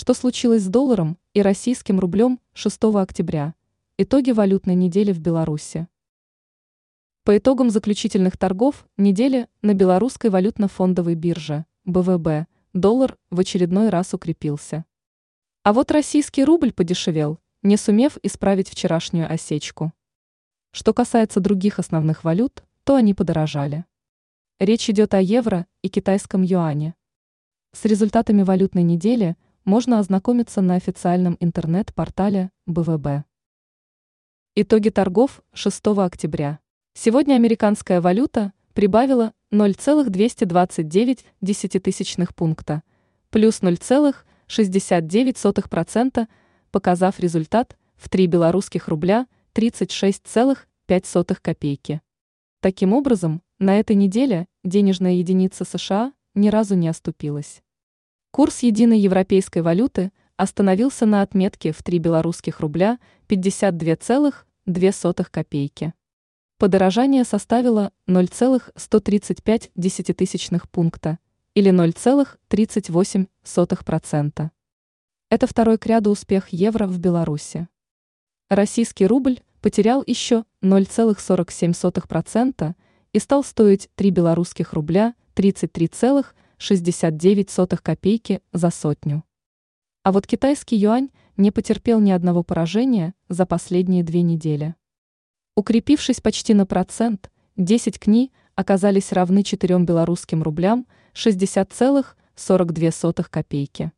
Что случилось с долларом и российским рублем 6 октября? Итоги валютной недели в Беларуси. По итогам заключительных торгов недели на белорусской валютно-фондовой бирже БВБ доллар в очередной раз укрепился. А вот российский рубль подешевел, не сумев исправить вчерашнюю осечку. Что касается других основных валют, то они подорожали. Речь идет о евро и китайском юане. С результатами валютной недели – можно ознакомиться на официальном интернет-портале БВБ. Итоги торгов 6 октября. Сегодня американская валюта прибавила 0,229 десятитысячных пункта, плюс 0,69%, показав результат в 3 белорусских рубля 36,5 копейки. Таким образом, на этой неделе денежная единица США ни разу не оступилась. Курс единой европейской валюты остановился на отметке в 3 белорусских рубля 52,2 копейки. Подорожание составило 0,135 десятитысячных пункта или 0,38%. Это второй к ряду успех евро в Беларуси. Российский рубль потерял еще 0,47% и стал стоить 3 белорусских рубля 33,5%. 69 копейки за сотню. А вот китайский юань не потерпел ни одного поражения за последние две недели. Укрепившись почти на процент, 10 кни оказались равны 4 белорусским рублям 60,42 копейки.